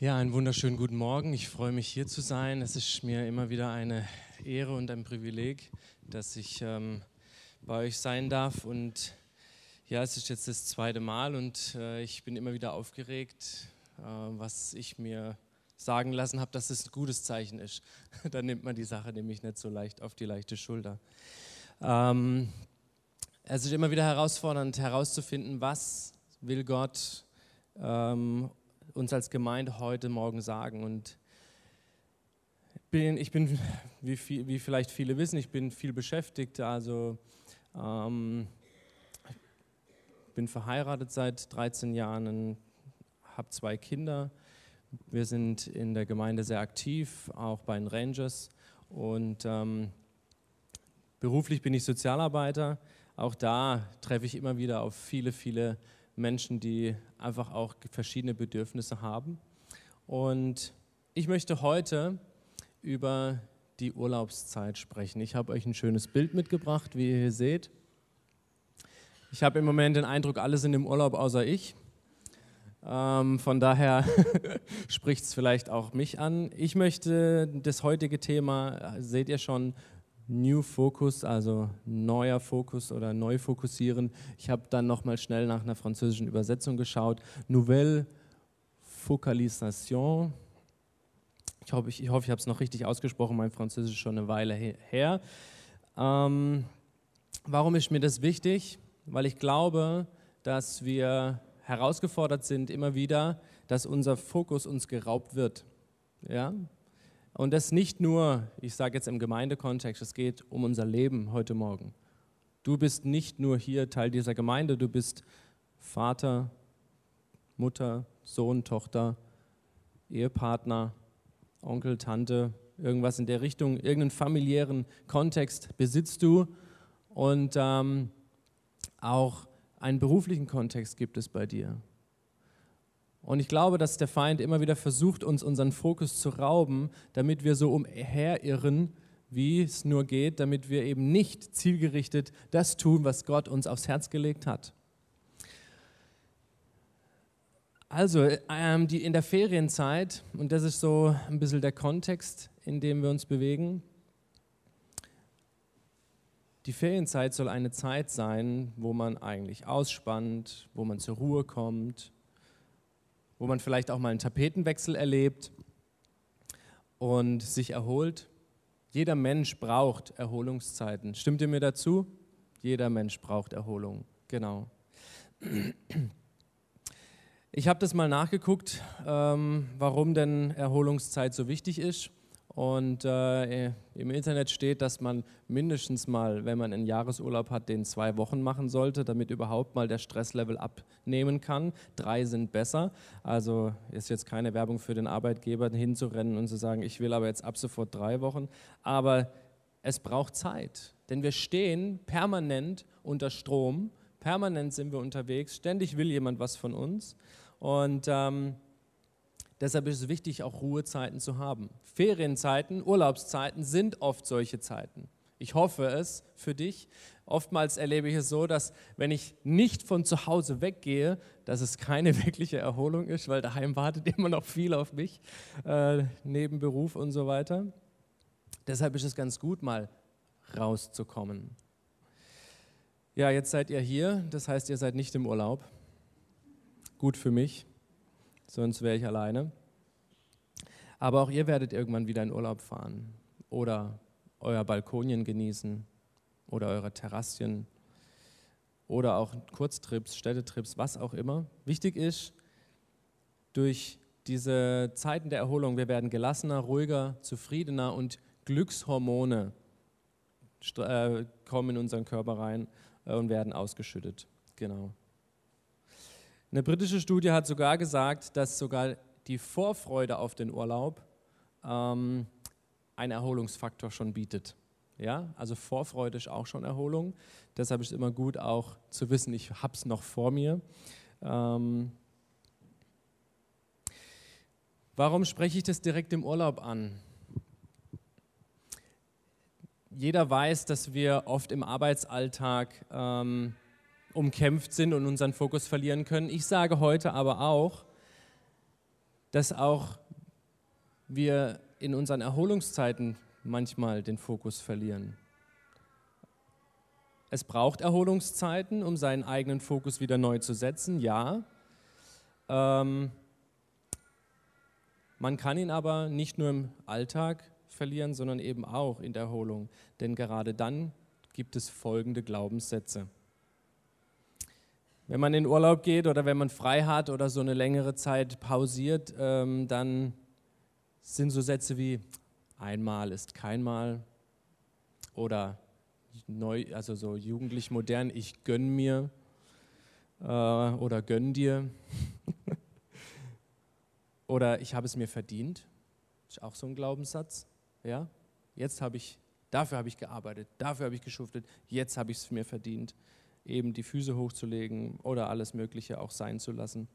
Ja, einen wunderschönen guten Morgen. Ich freue mich hier zu sein. Es ist mir immer wieder eine Ehre und ein Privileg, dass ich ähm, bei euch sein darf. Und ja, es ist jetzt das zweite Mal und äh, ich bin immer wieder aufgeregt, äh, was ich mir sagen lassen habe, dass es ein gutes Zeichen ist. Dann nimmt man die Sache nämlich nicht so leicht auf die leichte Schulter. Ähm, es ist immer wieder herausfordernd herauszufinden, was will Gott ähm, uns als Gemeinde heute Morgen sagen. Und bin, ich bin, wie, viel, wie, vielleicht viele wissen, ich bin viel beschäftigt. Also ähm, bin verheiratet seit 13 Jahren, habe zwei Kinder. Wir sind in der Gemeinde sehr aktiv, auch bei den Rangers. Und ähm, beruflich bin ich Sozialarbeiter. Auch da treffe ich immer wieder auf viele, viele die einfach auch verschiedene Bedürfnisse haben. Und ich möchte heute über die Urlaubszeit sprechen. Ich habe euch ein schönes Bild mitgebracht, wie ihr hier seht. Ich habe im Moment den Eindruck, alle sind im Urlaub außer ich. Ähm, von daher spricht es vielleicht auch mich an. Ich möchte das heutige Thema, seht ihr schon, New Focus, also neuer Fokus oder neu fokussieren. Ich habe dann nochmal schnell nach einer französischen Übersetzung geschaut. Nouvelle Focalisation. Ich hoffe, ich, ich, hoffe, ich habe es noch richtig ausgesprochen. Mein Französisch ist schon eine Weile her. Ähm, warum ist mir das wichtig? Weil ich glaube, dass wir herausgefordert sind immer wieder, dass unser Fokus uns geraubt wird. Ja? Und das nicht nur, ich sage jetzt im Gemeindekontext, es geht um unser Leben heute Morgen. Du bist nicht nur hier Teil dieser Gemeinde, du bist Vater, Mutter, Sohn, Tochter, Ehepartner, Onkel, Tante, irgendwas in der Richtung, irgendeinen familiären Kontext besitzt du und ähm, auch einen beruflichen Kontext gibt es bei dir. Und ich glaube, dass der Feind immer wieder versucht, uns unseren Fokus zu rauben, damit wir so umherirren, wie es nur geht, damit wir eben nicht zielgerichtet das tun, was Gott uns aufs Herz gelegt hat. Also ähm, die, in der Ferienzeit, und das ist so ein bisschen der Kontext, in dem wir uns bewegen, die Ferienzeit soll eine Zeit sein, wo man eigentlich ausspannt, wo man zur Ruhe kommt, wo man vielleicht auch mal einen Tapetenwechsel erlebt und sich erholt. Jeder Mensch braucht Erholungszeiten. Stimmt ihr mir dazu? Jeder Mensch braucht Erholung. Genau. Ich habe das mal nachgeguckt, ähm, warum denn Erholungszeit so wichtig ist. Und äh, im Internet steht, dass man mindestens mal, wenn man einen Jahresurlaub hat, den zwei Wochen machen sollte, damit überhaupt mal der Stresslevel abnehmen kann. Drei sind besser. Also ist jetzt keine Werbung für den Arbeitgeber, hinzurennen und zu sagen, ich will aber jetzt ab sofort drei Wochen. Aber es braucht Zeit, denn wir stehen permanent unter Strom. Permanent sind wir unterwegs. Ständig will jemand was von uns. Und ähm, Deshalb ist es wichtig, auch Ruhezeiten zu haben. Ferienzeiten, Urlaubszeiten sind oft solche Zeiten. Ich hoffe es für dich. Oftmals erlebe ich es so, dass wenn ich nicht von zu Hause weggehe, dass es keine wirkliche Erholung ist, weil daheim wartet immer noch viel auf mich, äh, neben Beruf und so weiter. Deshalb ist es ganz gut, mal rauszukommen. Ja, jetzt seid ihr hier, das heißt, ihr seid nicht im Urlaub. Gut für mich sonst wäre ich alleine. Aber auch ihr werdet irgendwann wieder in Urlaub fahren oder euer Balkonien genießen oder eure Terrassien oder auch Kurztrips, Städtetrips, was auch immer. Wichtig ist, durch diese Zeiten der Erholung, wir werden gelassener, ruhiger, zufriedener und Glückshormone äh, kommen in unseren Körper rein äh, und werden ausgeschüttet. Genau. Eine britische Studie hat sogar gesagt, dass sogar die Vorfreude auf den Urlaub ähm, einen Erholungsfaktor schon bietet. Ja, also Vorfreude ist auch schon Erholung. Deshalb ist es immer gut, auch zu wissen, ich habe es noch vor mir. Ähm, warum spreche ich das direkt im Urlaub an? Jeder weiß, dass wir oft im Arbeitsalltag ähm, umkämpft sind und unseren Fokus verlieren können. Ich sage heute aber auch, dass auch wir in unseren Erholungszeiten manchmal den Fokus verlieren. Es braucht Erholungszeiten, um seinen eigenen Fokus wieder neu zu setzen, ja. Ähm, man kann ihn aber nicht nur im Alltag verlieren, sondern eben auch in der Erholung. Denn gerade dann gibt es folgende Glaubenssätze. Wenn man in Urlaub geht oder wenn man frei hat oder so eine längere Zeit pausiert, ähm, dann sind so Sätze wie einmal ist keinmal oder neu, also so jugendlich modern, ich gönn mir äh, oder gönn dir. oder ich habe es mir verdient. Ist auch so ein Glaubenssatz. Ja? Jetzt habe ich, dafür habe ich gearbeitet, dafür habe ich geschuftet, jetzt habe ich es mir verdient, eben die Füße hochzulegen oder alles Mögliche auch sein zu lassen.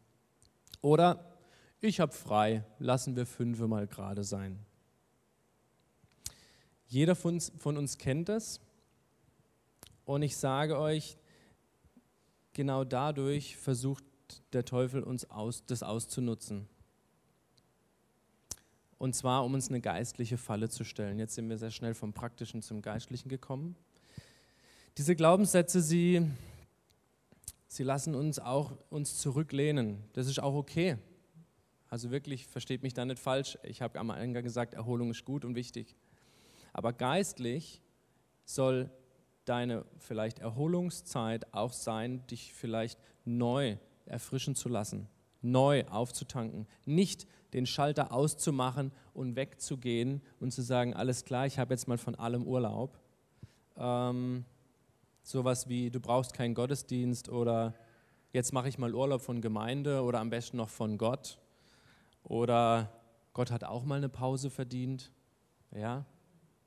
Oder ich habe frei, lassen wir fünfe mal gerade sein. Jeder von uns, von uns kennt das. Und ich sage euch, genau dadurch versucht der Teufel uns aus, das auszunutzen. Und zwar, um uns eine geistliche Falle zu stellen. Jetzt sind wir sehr schnell vom Praktischen zum Geistlichen gekommen. Diese Glaubenssätze, sie, sie lassen uns auch uns zurücklehnen. Das ist auch okay. Also wirklich, versteht mich da nicht falsch. Ich habe am Eingang gesagt, Erholung ist gut und wichtig. Aber geistlich soll deine vielleicht Erholungszeit auch sein, dich vielleicht neu erfrischen zu lassen, neu aufzutanken, nicht den Schalter auszumachen und wegzugehen und zu sagen, alles klar, ich habe jetzt mal von allem Urlaub. Ähm, sowas wie, du brauchst keinen Gottesdienst oder jetzt mache ich mal Urlaub von Gemeinde oder am besten noch von Gott oder Gott hat auch mal eine Pause verdient. Ja,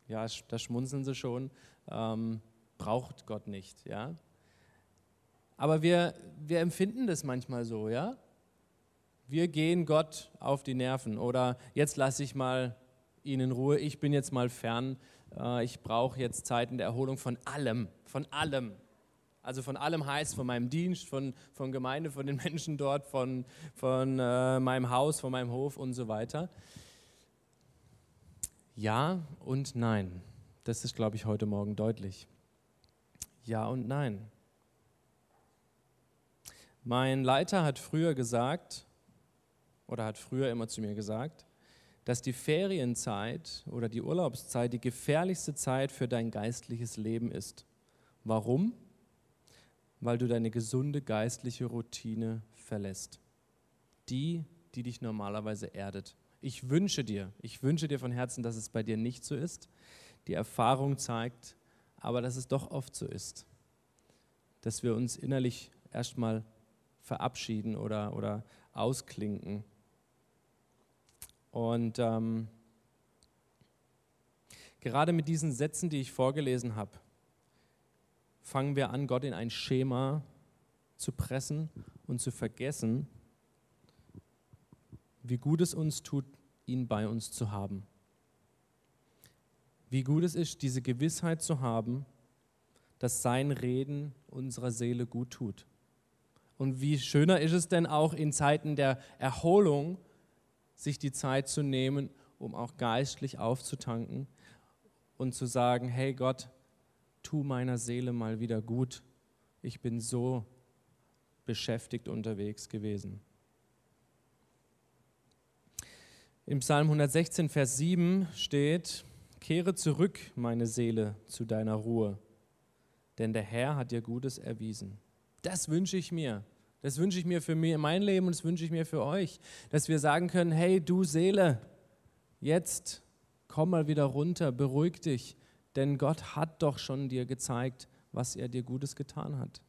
ja, da schmunzeln sie schon, ähm, braucht Gott nicht, ja. Aber wir, wir empfinden das manchmal so, ja. Wir gehen Gott auf die Nerven oder jetzt lasse ich mal ihn in Ruhe, ich bin jetzt mal fern, äh, ich brauche jetzt Zeiten der Erholung von allem, von allem. Also von allem heißt, von meinem Dienst, von, von Gemeinde, von den Menschen dort, von, von äh, meinem Haus, von meinem Hof und so weiter. Ja und nein. Das ist, glaube ich, heute Morgen deutlich. Ja und nein. Mein Leiter hat früher gesagt, oder hat früher immer zu mir gesagt, dass die Ferienzeit oder die Urlaubszeit die gefährlichste Zeit für dein geistliches Leben ist. Warum? Weil du deine gesunde geistliche Routine verlässt. Die, die dich normalerweise erdet. Ich wünsche dir, ich wünsche dir von Herzen, dass es bei dir nicht so ist. Die Erfahrung zeigt aber, dass es doch oft so ist. Dass wir uns innerlich erstmal verabschieden oder, oder ausklinken. Und ähm, gerade mit diesen Sätzen, die ich vorgelesen habe, fangen wir an, Gott in ein Schema zu pressen und zu vergessen, wie gut es uns tut, ihn bei uns zu haben. Wie gut es ist, diese Gewissheit zu haben, dass sein Reden unserer Seele gut tut. Und wie schöner ist es denn auch in Zeiten der Erholung, sich die Zeit zu nehmen, um auch geistlich aufzutanken und zu sagen, hey Gott, tu meiner Seele mal wieder gut. Ich bin so beschäftigt unterwegs gewesen. Im Psalm 116, Vers 7 steht, Kehre zurück, meine Seele, zu deiner Ruhe, denn der Herr hat dir Gutes erwiesen. Das wünsche ich mir. Das wünsche ich mir für mein Leben und das wünsche ich mir für euch, dass wir sagen können, hey du Seele, jetzt komm mal wieder runter, beruhig dich, denn Gott hat doch schon dir gezeigt, was er dir Gutes getan hat.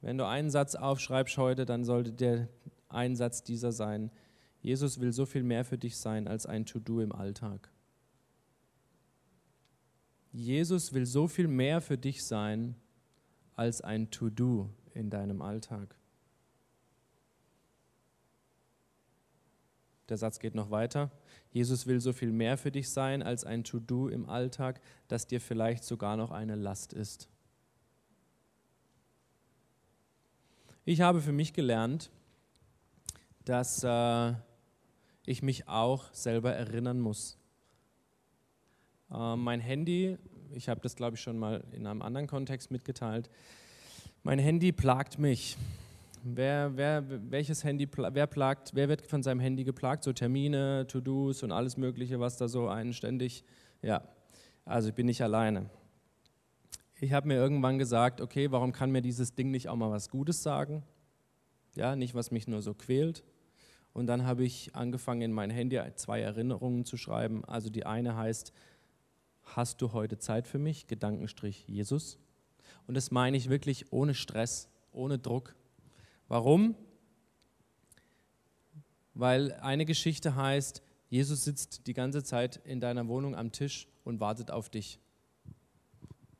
Wenn du einen Satz aufschreibst heute, dann sollte der ein Satz dieser sein. Jesus will so viel mehr für dich sein als ein To-Do im Alltag. Jesus will so viel mehr für dich sein als ein To-Do in deinem Alltag. Der Satz geht noch weiter. Jesus will so viel mehr für dich sein als ein To-Do im Alltag, das dir vielleicht sogar noch eine Last ist. Ich habe für mich gelernt, dass äh, ich mich auch selber erinnern muss. Äh, mein Handy, ich habe das glaube ich schon mal in einem anderen Kontext mitgeteilt, mein Handy plagt mich. Wer, wer, welches Handy, wer plagt, wer wird von seinem Handy geplagt? So Termine, To-Dos und alles Mögliche, was da so einen ständig, ja. Also ich bin nicht alleine. Ich habe mir irgendwann gesagt, okay, warum kann mir dieses Ding nicht auch mal was Gutes sagen? Ja, nicht was mich nur so quält. Und dann habe ich angefangen, in mein Handy zwei Erinnerungen zu schreiben. Also die eine heißt, hast du heute Zeit für mich? Gedankenstrich Jesus. Und das meine ich wirklich ohne Stress, ohne Druck. Warum? Weil eine Geschichte heißt, Jesus sitzt die ganze Zeit in deiner Wohnung am Tisch und wartet auf dich.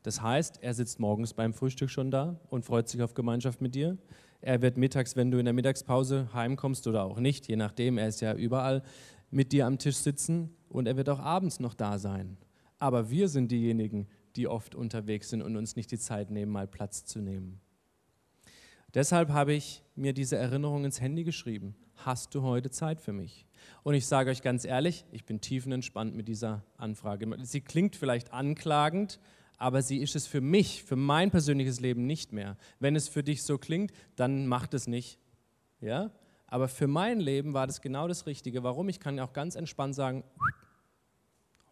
Das heißt, er sitzt morgens beim Frühstück schon da und freut sich auf Gemeinschaft mit dir. Er wird mittags, wenn du in der Mittagspause heimkommst oder auch nicht, je nachdem, er ist ja überall, mit dir am Tisch sitzen und er wird auch abends noch da sein. Aber wir sind diejenigen, die oft unterwegs sind und uns nicht die Zeit nehmen, mal Platz zu nehmen. Deshalb habe ich mir diese Erinnerung ins Handy geschrieben. Hast du heute Zeit für mich? Und ich sage euch ganz ehrlich, ich bin tiefenentspannt mit dieser Anfrage. Sie klingt vielleicht anklagend, aber sie ist es für mich, für mein persönliches Leben nicht mehr. Wenn es für dich so klingt, dann macht es nicht. Ja? Aber für mein Leben war das genau das Richtige. Warum? Ich kann auch ganz entspannt sagen,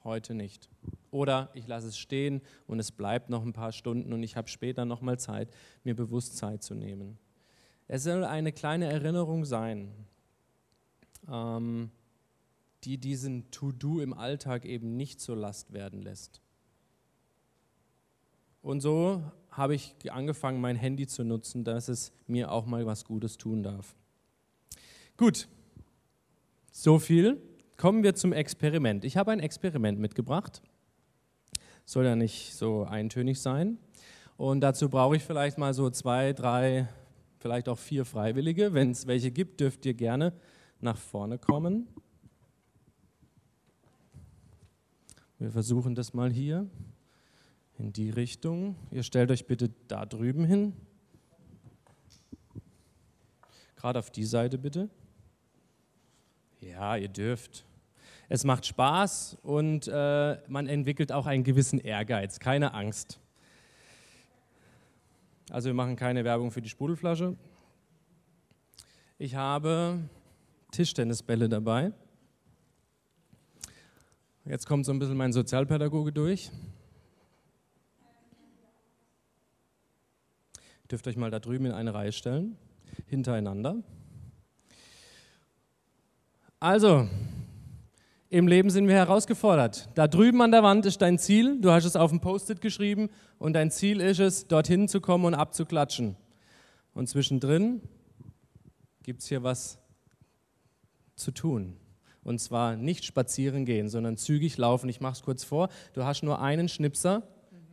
heute nicht. Oder ich lasse es stehen und es bleibt noch ein paar Stunden und ich habe später noch mal Zeit, mir bewusst Zeit zu nehmen. Es soll eine kleine Erinnerung sein, ähm, die diesen To-Do im Alltag eben nicht zur Last werden lässt. Und so habe ich angefangen, mein Handy zu nutzen, dass es mir auch mal was Gutes tun darf. Gut, so viel. Kommen wir zum Experiment. Ich habe ein Experiment mitgebracht soll ja nicht so eintönig sein. Und dazu brauche ich vielleicht mal so zwei, drei, vielleicht auch vier Freiwillige. Wenn es welche gibt, dürft ihr gerne nach vorne kommen. Wir versuchen das mal hier in die Richtung. Ihr stellt euch bitte da drüben hin. Gerade auf die Seite bitte. Ja, ihr dürft. Es macht Spaß und äh, man entwickelt auch einen gewissen Ehrgeiz, keine Angst. Also wir machen keine Werbung für die Sprudelflasche. Ich habe Tischtennisbälle dabei. Jetzt kommt so ein bisschen mein Sozialpädagoge durch. Ihr dürft euch mal da drüben in eine Reihe stellen, hintereinander. Also, im Leben sind wir herausgefordert. Da drüben an der Wand ist dein Ziel, du hast es auf dem Post-it geschrieben und dein Ziel ist es, dorthin zu kommen und abzuklatschen. Und zwischendrin gibt es hier was zu tun. Und zwar nicht spazieren gehen, sondern zügig laufen. Ich mache es kurz vor. Du hast nur einen Schnipser.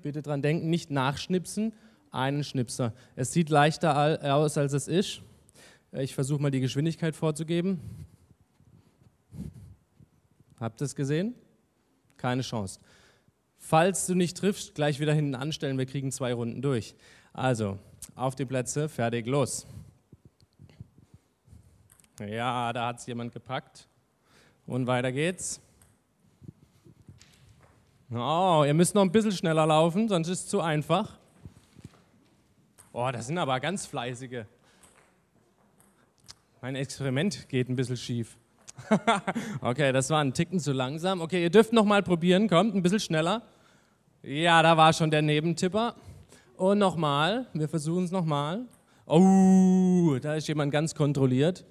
Bitte dran denken, nicht nachschnipsen, einen Schnipser. Es sieht leichter aus, als es ist. Ich versuche mal die Geschwindigkeit vorzugeben. Habt ihr es gesehen? Keine Chance. Falls du nicht triffst, gleich wieder hinten anstellen, wir kriegen zwei Runden durch. Also, auf die Plätze, fertig, los. Ja, da hat es jemand gepackt. Und weiter geht's. Oh, ihr müsst noch ein bisschen schneller laufen, sonst ist es zu einfach. Oh, das sind aber ganz fleißige. Mein Experiment geht ein bisschen schief. okay, das war ein Ticken zu langsam. Okay, ihr dürft noch mal probieren. Kommt, ein bisschen schneller. Ja, da war schon der Nebentipper. Und nochmal. Wir versuchen es nochmal. Oh, da ist jemand ganz kontrolliert.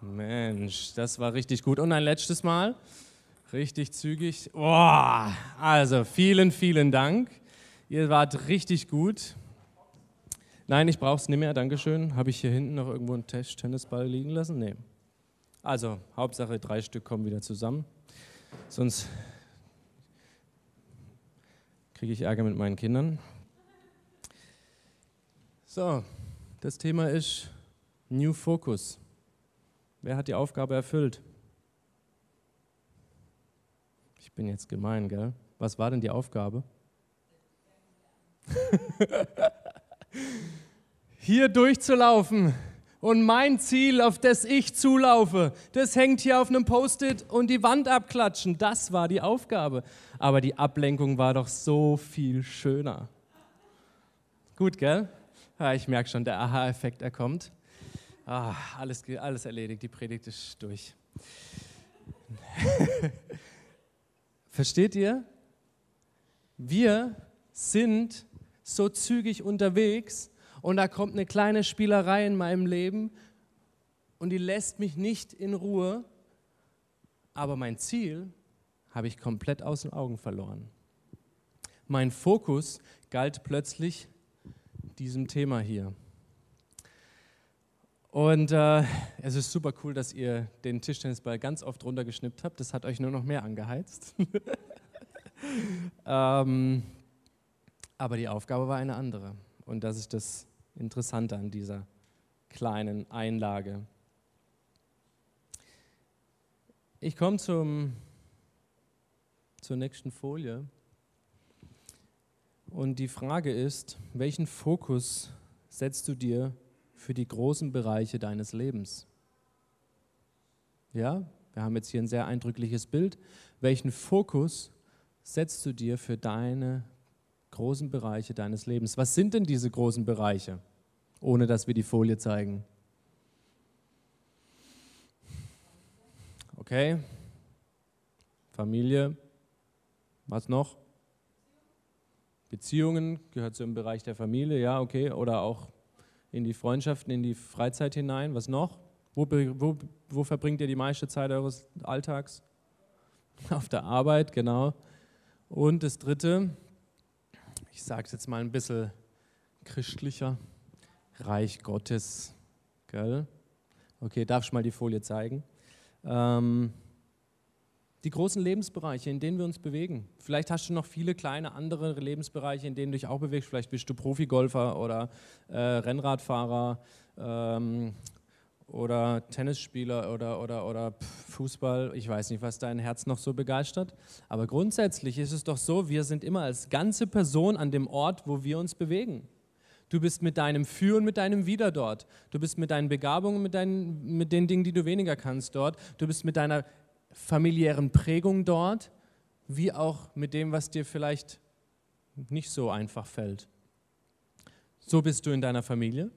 Mensch, das war richtig gut. Und ein letztes Mal. Richtig zügig. Oh, also vielen, vielen Dank. Ihr wart richtig gut. Nein, ich brauche es nicht mehr, Dankeschön. Habe ich hier hinten noch irgendwo einen Tennisball liegen lassen? Nee. Also, Hauptsache drei Stück kommen wieder zusammen. Sonst kriege ich Ärger mit meinen Kindern. So, das Thema ist New Focus. Wer hat die Aufgabe erfüllt? Ich bin jetzt gemein, gell? Was war denn die Aufgabe? hier durchzulaufen und mein Ziel, auf das ich zulaufe, das hängt hier auf einem Post-it und die Wand abklatschen. Das war die Aufgabe. Aber die Ablenkung war doch so viel schöner. Gut, gell? Ja, ich merke schon, der Aha-Effekt, er kommt. Ah, alles, alles erledigt, die Predigt ist durch. Versteht ihr? Wir sind so zügig unterwegs und da kommt eine kleine Spielerei in meinem Leben und die lässt mich nicht in Ruhe, aber mein Ziel habe ich komplett aus den Augen verloren. Mein Fokus galt plötzlich diesem Thema hier. Und äh, es ist super cool, dass ihr den Tischtennisball ganz oft runtergeschnippt habt. Das hat euch nur noch mehr angeheizt. ähm, aber die Aufgabe war eine andere. Und das ist das Interessante an dieser kleinen Einlage. Ich komme zum, zur nächsten Folie. Und die Frage ist, welchen Fokus setzt du dir für die großen Bereiche deines Lebens? Ja, wir haben jetzt hier ein sehr eindrückliches Bild. Welchen Fokus setzt du dir für deine großen Bereiche deines Lebens? Was sind denn diese großen Bereiche, ohne dass wir die Folie zeigen? Okay, Familie, was noch? Beziehungen gehört zum Bereich der Familie, ja, okay, oder auch in die Freundschaften, in die Freizeit hinein. Was noch? Wo, wo, wo verbringt ihr die meiste Zeit eures Alltags? Auf der Arbeit, genau. Und das Dritte, ich sage es jetzt mal ein bisschen christlicher, Reich Gottes. Gell? Okay, darf ich mal die Folie zeigen? Ähm, die großen Lebensbereiche, in denen wir uns bewegen. Vielleicht hast du noch viele kleine andere Lebensbereiche, in denen du dich auch bewegst. Vielleicht bist du Profigolfer oder äh, Rennradfahrer ähm, oder Tennisspieler oder, oder, oder Fußball. Ich weiß nicht, was dein Herz noch so begeistert. Aber grundsätzlich ist es doch so, wir sind immer als ganze Person an dem Ort, wo wir uns bewegen. Du bist mit deinem Für und mit deinem Wider dort. Du bist mit deinen Begabungen, mit, deinen, mit den Dingen, die du weniger kannst dort. Du bist mit deiner familiären Prägung dort, wie auch mit dem, was dir vielleicht nicht so einfach fällt. So bist du in deiner Familie,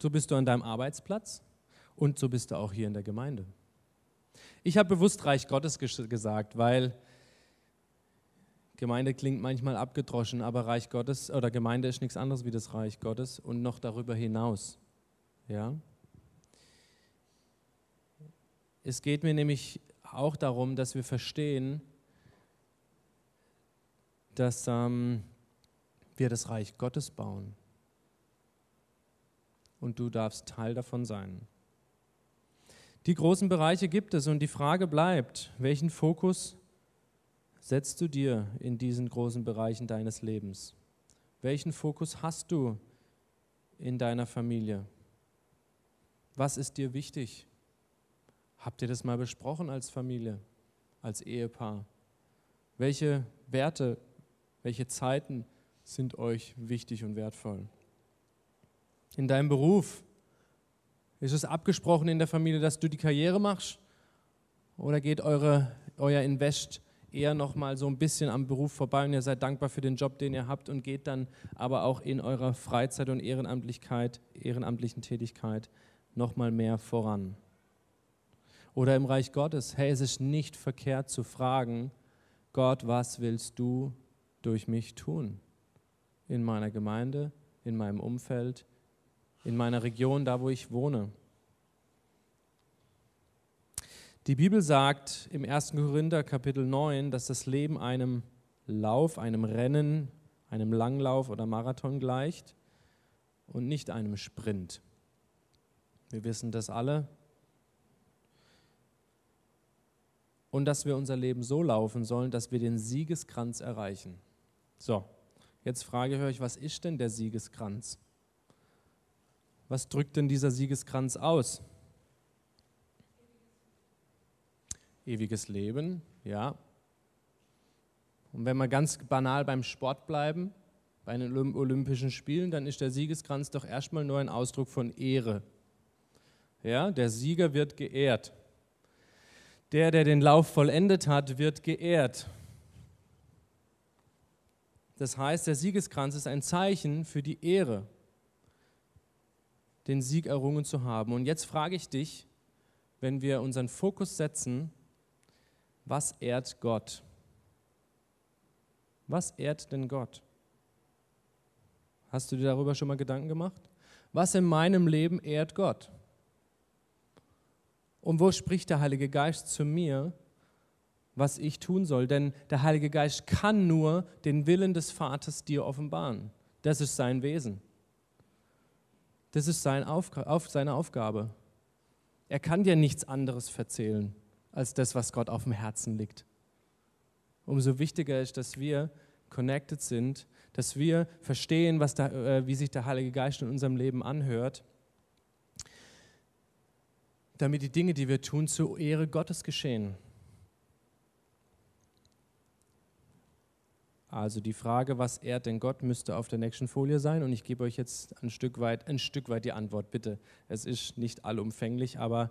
so bist du an deinem Arbeitsplatz und so bist du auch hier in der Gemeinde. Ich habe bewusst Reich Gottes gesagt, weil Gemeinde klingt manchmal abgedroschen, aber Reich Gottes oder Gemeinde ist nichts anderes wie das Reich Gottes und noch darüber hinaus. Ja? Es geht mir nämlich auch darum, dass wir verstehen, dass ähm, wir das Reich Gottes bauen. Und du darfst Teil davon sein. Die großen Bereiche gibt es und die Frage bleibt, welchen Fokus setzt du dir in diesen großen Bereichen deines Lebens? Welchen Fokus hast du in deiner Familie? Was ist dir wichtig? Habt ihr das mal besprochen als Familie, als Ehepaar? Welche Werte, welche Zeiten sind euch wichtig und wertvoll? In deinem Beruf, ist es abgesprochen in der Familie, dass du die Karriere machst? Oder geht eure, euer Invest eher noch mal so ein bisschen am Beruf vorbei und ihr seid dankbar für den Job, den ihr habt und geht dann aber auch in eurer Freizeit und Ehrenamtlichkeit, ehrenamtlichen Tätigkeit noch mal mehr voran? Oder im Reich Gottes, hey, es ist nicht verkehrt zu fragen, Gott, was willst du durch mich tun? In meiner Gemeinde, in meinem Umfeld, in meiner Region, da wo ich wohne. Die Bibel sagt im 1. Korinther Kapitel 9, dass das Leben einem Lauf, einem Rennen, einem Langlauf oder Marathon gleicht und nicht einem Sprint. Wir wissen das alle. Und dass wir unser Leben so laufen sollen, dass wir den Siegeskranz erreichen. So, jetzt frage ich euch, was ist denn der Siegeskranz? Was drückt denn dieser Siegeskranz aus? Ewiges Leben, ja. Und wenn wir ganz banal beim Sport bleiben, bei den Olympischen Spielen, dann ist der Siegeskranz doch erstmal nur ein Ausdruck von Ehre. Ja, der Sieger wird geehrt. Der, der den Lauf vollendet hat, wird geehrt. Das heißt, der Siegeskranz ist ein Zeichen für die Ehre, den Sieg errungen zu haben. Und jetzt frage ich dich, wenn wir unseren Fokus setzen, was ehrt Gott? Was ehrt denn Gott? Hast du dir darüber schon mal Gedanken gemacht? Was in meinem Leben ehrt Gott? Und wo spricht der Heilige Geist zu mir, was ich tun soll? Denn der Heilige Geist kann nur den Willen des Vaters dir offenbaren. Das ist sein Wesen. Das ist seine Aufgabe. Er kann dir nichts anderes erzählen als das, was Gott auf dem Herzen liegt. Umso wichtiger ist, dass wir connected sind, dass wir verstehen, was da, äh, wie sich der Heilige Geist in unserem Leben anhört, damit die Dinge, die wir tun, zur Ehre Gottes geschehen. Also die Frage, was ehrt denn Gott, müsste auf der nächsten Folie sein und ich gebe euch jetzt ein Stück weit, ein Stück weit die Antwort, bitte. Es ist nicht allumfänglich, aber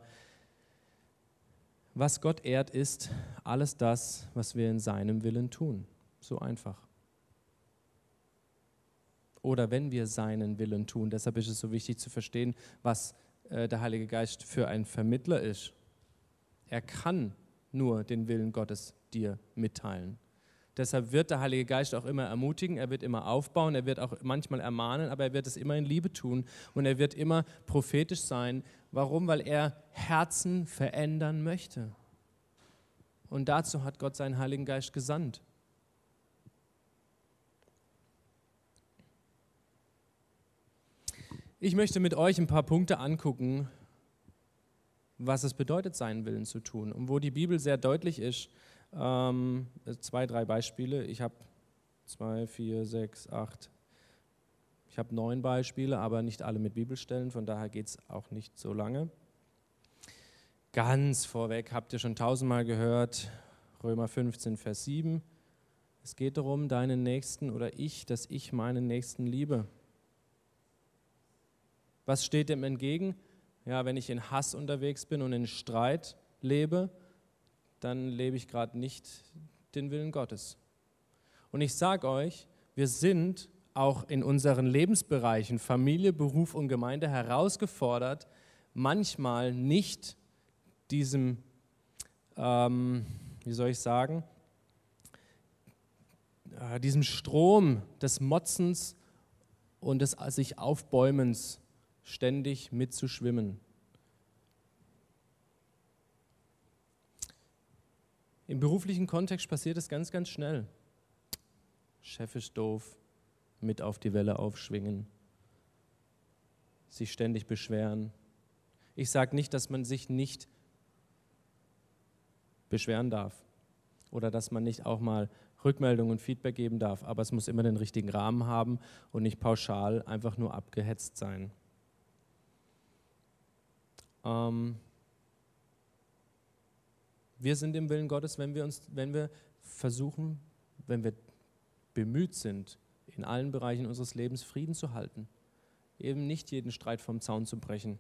was Gott ehrt, ist alles das, was wir in seinem Willen tun. So einfach. Oder wenn wir seinen Willen tun. Deshalb ist es so wichtig zu verstehen, was äh, der Heilige Geist für ein Vermittler ist. Er kann nur den Willen Gottes dir mitteilen. Deshalb wird der Heilige Geist auch immer ermutigen, er wird immer aufbauen, er wird auch manchmal ermahnen, aber er wird es immer in Liebe tun und er wird immer prophetisch sein. Warum? Weil er Herzen verändern möchte. Und dazu hat Gott seinen Heiligen Geist gesandt. Ich möchte mit euch ein paar Punkte angucken, was es bedeutet, seinen Willen zu tun und wo die Bibel sehr deutlich ist, ähm, zwei, drei Beispiele. Ich habe zwei, vier, sechs, acht. Ich habe neun Beispiele, aber nicht alle mit Bibelstellen, von daher geht es auch nicht so lange. Ganz vorweg habt ihr schon tausendmal gehört, Römer 15, Vers 7. Es geht darum, deinen Nächsten oder ich, dass ich meinen Nächsten liebe. Was steht dem entgegen? Ja, wenn ich in Hass unterwegs bin und in Streit lebe, dann lebe ich gerade nicht den Willen Gottes. Und ich sage euch, wir sind auch in unseren Lebensbereichen Familie, Beruf und Gemeinde herausgefordert, manchmal nicht diesem, ähm, wie soll ich sagen, äh, diesem Strom des Motzens und des sich Aufbäumens ständig mitzuschwimmen. Im beruflichen Kontext passiert es ganz, ganz schnell. Chef ist doof, mit auf die Welle aufschwingen, sich ständig beschweren. Ich sage nicht, dass man sich nicht beschweren darf oder dass man nicht auch mal Rückmeldungen und Feedback geben darf, aber es muss immer den richtigen Rahmen haben und nicht pauschal einfach nur abgehetzt sein. Ähm, wir sind im Willen Gottes, wenn wir, uns, wenn wir versuchen, wenn wir bemüht sind, in allen Bereichen unseres Lebens Frieden zu halten. Eben nicht jeden Streit vom Zaun zu brechen.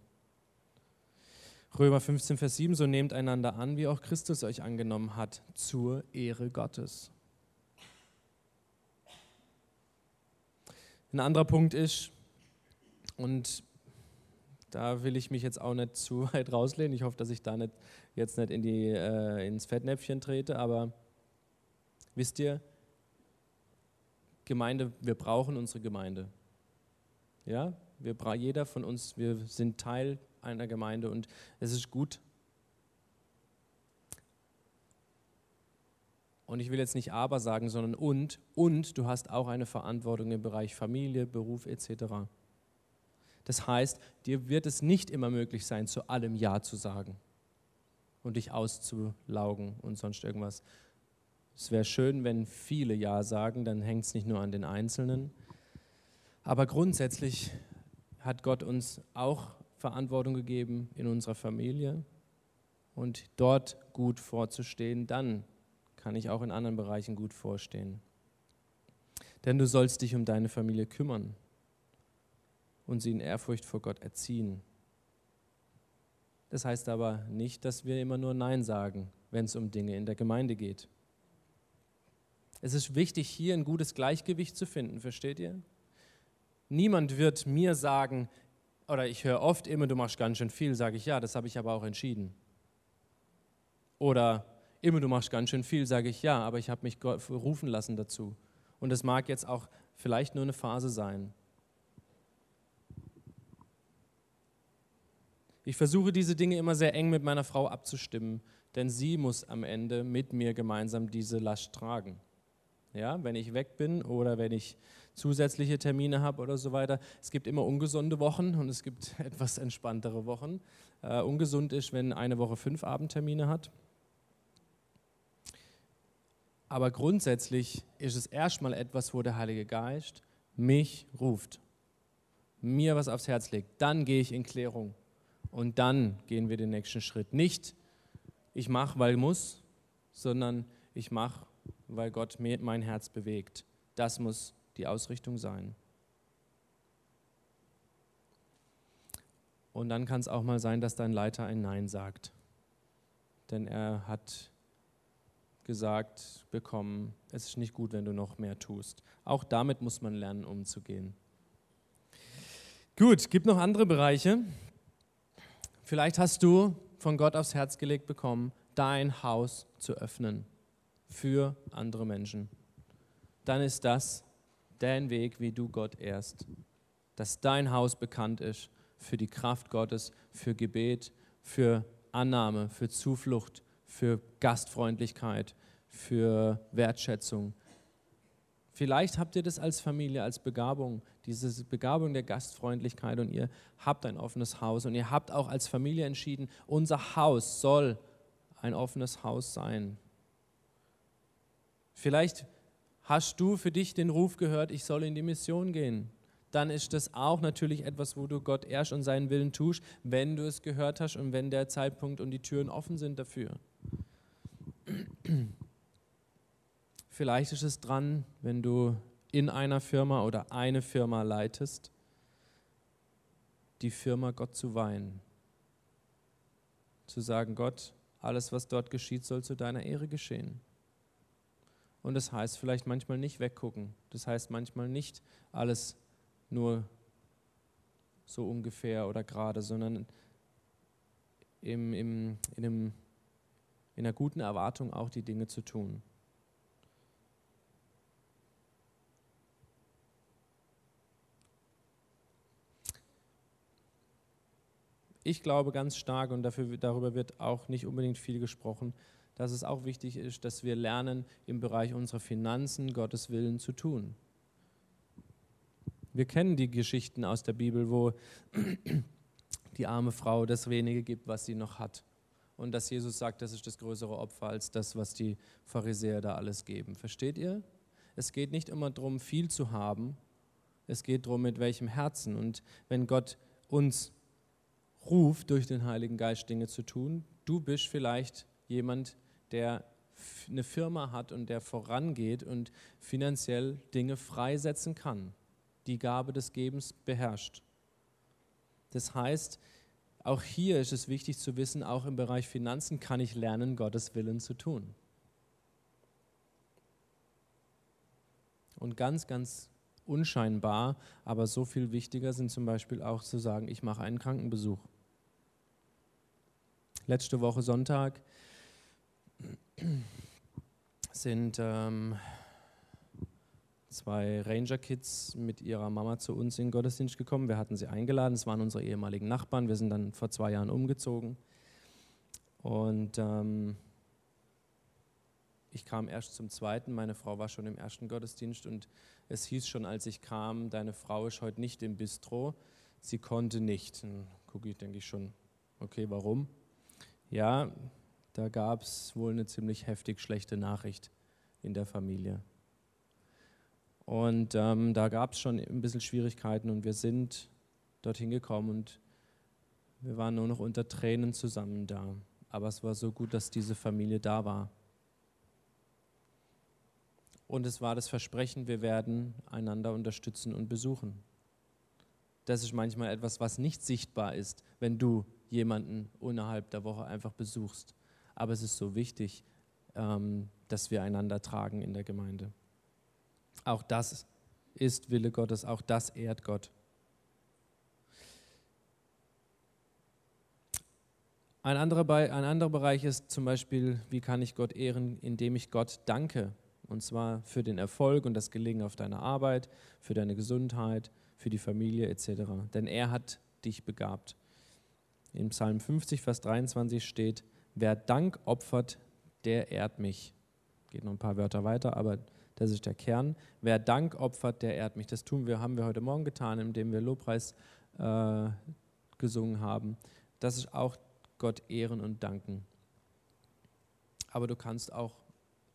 Römer 15, Vers 7, so nehmt einander an, wie auch Christus euch angenommen hat, zur Ehre Gottes. Ein anderer Punkt ist, und da will ich mich jetzt auch nicht zu weit rauslehnen. Ich hoffe, dass ich da nicht, jetzt nicht in die, äh, ins Fettnäpfchen trete. Aber wisst ihr, Gemeinde, wir brauchen unsere Gemeinde. Ja, wir, jeder von uns, wir sind Teil einer Gemeinde und es ist gut. Und ich will jetzt nicht aber sagen, sondern und, und du hast auch eine Verantwortung im Bereich Familie, Beruf etc. Das heißt, dir wird es nicht immer möglich sein, zu allem Ja zu sagen und dich auszulaugen und sonst irgendwas. Es wäre schön, wenn viele Ja sagen, dann hängt es nicht nur an den Einzelnen. Aber grundsätzlich hat Gott uns auch Verantwortung gegeben in unserer Familie und dort gut vorzustehen, dann kann ich auch in anderen Bereichen gut vorstehen. Denn du sollst dich um deine Familie kümmern und sie in Ehrfurcht vor Gott erziehen. Das heißt aber nicht, dass wir immer nur Nein sagen, wenn es um Dinge in der Gemeinde geht. Es ist wichtig, hier ein gutes Gleichgewicht zu finden, versteht ihr? Niemand wird mir sagen, oder ich höre oft immer, du machst ganz schön viel, sage ich ja, das habe ich aber auch entschieden. Oder immer, du machst ganz schön viel, sage ich ja, aber ich habe mich rufen lassen dazu. Und es mag jetzt auch vielleicht nur eine Phase sein. Ich versuche diese Dinge immer sehr eng mit meiner Frau abzustimmen, denn sie muss am Ende mit mir gemeinsam diese Last tragen. Ja, wenn ich weg bin oder wenn ich zusätzliche Termine habe oder so weiter. Es gibt immer ungesunde Wochen und es gibt etwas entspanntere Wochen. Uh, ungesund ist, wenn eine Woche fünf Abendtermine hat. Aber grundsätzlich ist es erstmal etwas, wo der Heilige Geist mich ruft, mir was aufs Herz legt. Dann gehe ich in Klärung und dann gehen wir den nächsten Schritt. Nicht, ich mache, weil muss, sondern ich mache, weil Gott mein Herz bewegt. Das muss die Ausrichtung sein. Und dann kann es auch mal sein, dass dein Leiter ein Nein sagt. Denn er hat gesagt bekommen, es ist nicht gut, wenn du noch mehr tust. Auch damit muss man lernen, umzugehen. Gut, gibt noch andere Bereiche. Vielleicht hast du von Gott aufs Herz gelegt bekommen, dein Haus zu öffnen für andere Menschen. Dann ist das dein Weg, wie du Gott ehrst. Dass dein Haus bekannt ist für die Kraft Gottes, für Gebet, für Annahme, für Zuflucht, für Gastfreundlichkeit, für Wertschätzung. Vielleicht habt ihr das als Familie, als Begabung, diese Begabung der Gastfreundlichkeit und ihr habt ein offenes Haus und ihr habt auch als Familie entschieden, unser Haus soll ein offenes Haus sein. Vielleicht hast du für dich den Ruf gehört, ich soll in die Mission gehen. Dann ist das auch natürlich etwas, wo du Gott ehrst und seinen Willen tust, wenn du es gehört hast und wenn der Zeitpunkt und die Türen offen sind dafür. Vielleicht ist es dran, wenn du in einer Firma oder eine Firma leitest, die Firma Gott zu weihen. Zu sagen, Gott, alles, was dort geschieht, soll zu deiner Ehre geschehen. Und das heißt vielleicht manchmal nicht weggucken. Das heißt manchmal nicht alles nur so ungefähr oder gerade, sondern im, im, in, einem, in einer guten Erwartung auch die Dinge zu tun. Ich glaube ganz stark, und dafür, darüber wird auch nicht unbedingt viel gesprochen, dass es auch wichtig ist, dass wir lernen, im Bereich unserer Finanzen Gottes Willen zu tun. Wir kennen die Geschichten aus der Bibel, wo die arme Frau das wenige gibt, was sie noch hat. Und dass Jesus sagt, das ist das größere Opfer als das, was die Pharisäer da alles geben. Versteht ihr? Es geht nicht immer darum, viel zu haben. Es geht darum, mit welchem Herzen. Und wenn Gott uns ruft, durch den Heiligen Geist Dinge zu tun, du bist vielleicht jemand, der eine Firma hat und der vorangeht und finanziell Dinge freisetzen kann, die Gabe des Gebens beherrscht. Das heißt, auch hier ist es wichtig zu wissen, auch im Bereich Finanzen kann ich lernen, Gottes Willen zu tun. Und ganz, ganz unscheinbar, aber so viel wichtiger sind zum Beispiel auch zu sagen, ich mache einen Krankenbesuch. Letzte Woche Sonntag sind ähm, zwei Ranger-Kids mit ihrer Mama zu uns in den Gottesdienst gekommen. Wir hatten sie eingeladen, es waren unsere ehemaligen Nachbarn. Wir sind dann vor zwei Jahren umgezogen. Und ähm, ich kam erst zum zweiten, meine Frau war schon im ersten Gottesdienst und es hieß schon, als ich kam, deine Frau ist heute nicht im Bistro, sie konnte nicht. Dann gucke ich, denke ich schon, okay, warum? Ja, da gab es wohl eine ziemlich heftig schlechte Nachricht in der Familie. Und ähm, da gab es schon ein bisschen Schwierigkeiten und wir sind dorthin gekommen und wir waren nur noch unter Tränen zusammen da. Aber es war so gut, dass diese Familie da war. Und es war das Versprechen, wir werden einander unterstützen und besuchen. Das ist manchmal etwas, was nicht sichtbar ist, wenn du jemanden innerhalb der Woche einfach besuchst. Aber es ist so wichtig, ähm, dass wir einander tragen in der Gemeinde. Auch das ist Wille Gottes, auch das ehrt Gott. Ein anderer, ein anderer Bereich ist zum Beispiel, wie kann ich Gott ehren, indem ich Gott danke. Und zwar für den Erfolg und das Gelingen auf deiner Arbeit, für deine Gesundheit, für die Familie etc. Denn er hat dich begabt. In Psalm 50, Vers 23 steht, wer Dank opfert, der ehrt mich. Geht noch ein paar Wörter weiter, aber das ist der Kern. Wer Dank opfert, der ehrt mich. Das tun wir, haben wir heute Morgen getan, indem wir Lobpreis äh, gesungen haben. Das ist auch Gott ehren und danken. Aber du kannst auch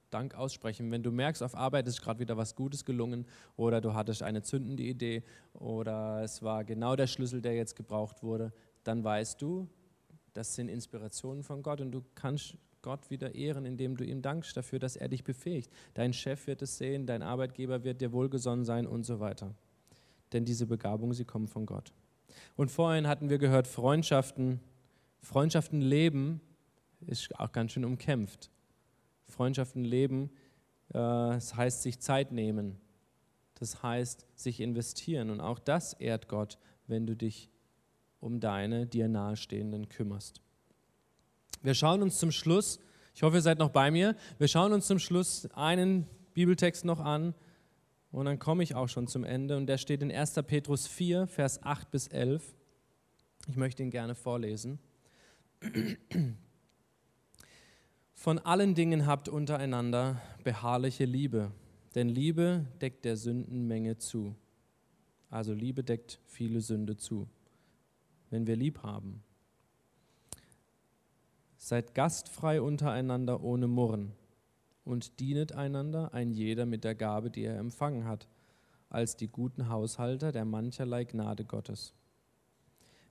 Dank aussprechen. Wenn du merkst, auf Arbeit ist gerade wieder was Gutes gelungen oder du hattest eine zündende Idee oder es war genau der Schlüssel, der jetzt gebraucht wurde, dann weißt du, das sind Inspirationen von Gott und du kannst Gott wieder ehren, indem du ihm dankst dafür, dass er dich befähigt. Dein Chef wird es sehen, dein Arbeitgeber wird dir wohlgesonnen sein und so weiter. Denn diese Begabungen, sie kommen von Gott. Und vorhin hatten wir gehört, Freundschaften, Freundschaften leben ist auch ganz schön umkämpft. Freundschaften leben, äh, das heißt sich Zeit nehmen. Das heißt sich investieren. Und auch das ehrt Gott, wenn du dich um deine dir nahestehenden kümmerst. Wir schauen uns zum Schluss, ich hoffe, ihr seid noch bei mir, wir schauen uns zum Schluss einen Bibeltext noch an und dann komme ich auch schon zum Ende. Und der steht in 1. Petrus 4, Vers 8 bis 11. Ich möchte ihn gerne vorlesen. Von allen Dingen habt untereinander beharrliche Liebe, denn Liebe deckt der Sündenmenge zu. Also Liebe deckt viele Sünde zu, wenn wir lieb haben. Seid gastfrei untereinander ohne Murren und dienet einander, ein jeder mit der Gabe, die er empfangen hat, als die guten Haushalter der mancherlei Gnade Gottes.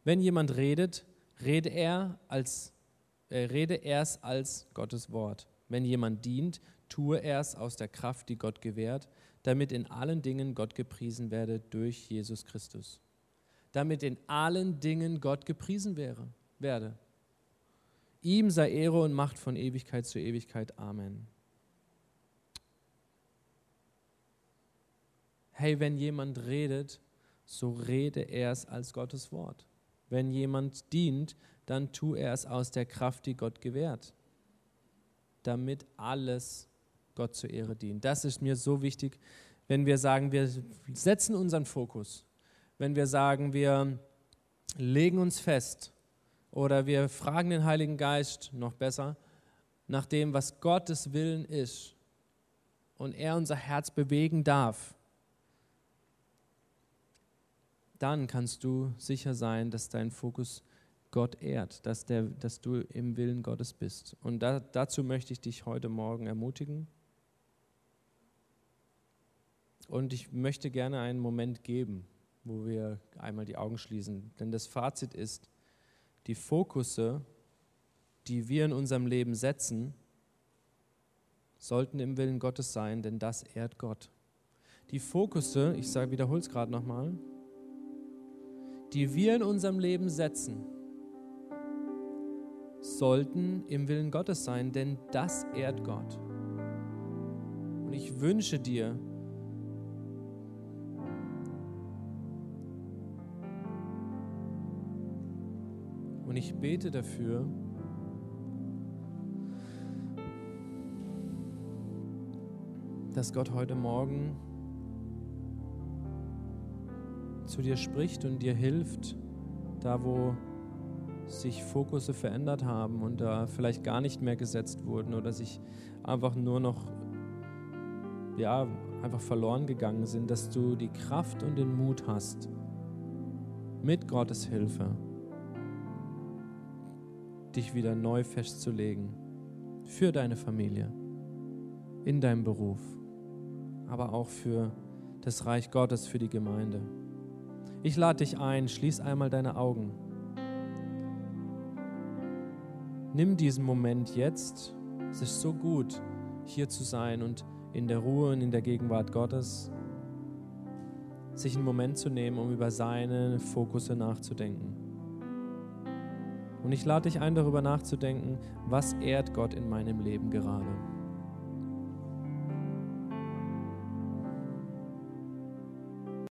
Wenn jemand redet, rede er als äh, rede erst als Gottes Wort. Wenn jemand dient, tue er es aus der Kraft, die Gott gewährt, damit in allen Dingen Gott gepriesen werde durch Jesus Christus. Damit in allen Dingen Gott gepriesen wäre, werde. Ihm sei Ehre und Macht von Ewigkeit zu Ewigkeit. Amen. Hey, wenn jemand redet, so rede er es als Gottes Wort. Wenn jemand dient, dann tu er es aus der Kraft, die Gott gewährt, damit alles Gott zur Ehre dient. Das ist mir so wichtig, wenn wir sagen, wir setzen unseren Fokus, wenn wir sagen, wir legen uns fest oder wir fragen den Heiligen Geist noch besser nach dem, was Gottes Willen ist und er unser Herz bewegen darf, dann kannst du sicher sein, dass dein Fokus Gott ehrt, dass, der, dass du im Willen Gottes bist. Und da, dazu möchte ich dich heute Morgen ermutigen. Und ich möchte gerne einen Moment geben, wo wir einmal die Augen schließen. Denn das Fazit ist, die Fokusse, die wir in unserem Leben setzen, sollten im Willen Gottes sein, denn das ehrt Gott. Die Fokusse, ich wiederhole es gerade nochmal, die wir in unserem Leben setzen, sollten im Willen Gottes sein, denn das ehrt Gott. Und ich wünsche dir, und ich bete dafür, dass Gott heute Morgen zu dir spricht und dir hilft, da wo sich Fokusse verändert haben und da vielleicht gar nicht mehr gesetzt wurden oder sich einfach nur noch ja, einfach verloren gegangen sind, dass du die Kraft und den Mut hast, mit Gottes Hilfe dich wieder neu festzulegen für deine Familie, in deinem Beruf, aber auch für das Reich Gottes, für die Gemeinde. Ich lade dich ein, schließ einmal deine Augen. Nimm diesen Moment jetzt. Es ist so gut, hier zu sein und in der Ruhe und in der Gegenwart Gottes, sich einen Moment zu nehmen, um über seine Fokusse nachzudenken. Und ich lade dich ein, darüber nachzudenken, was ehrt Gott in meinem Leben gerade.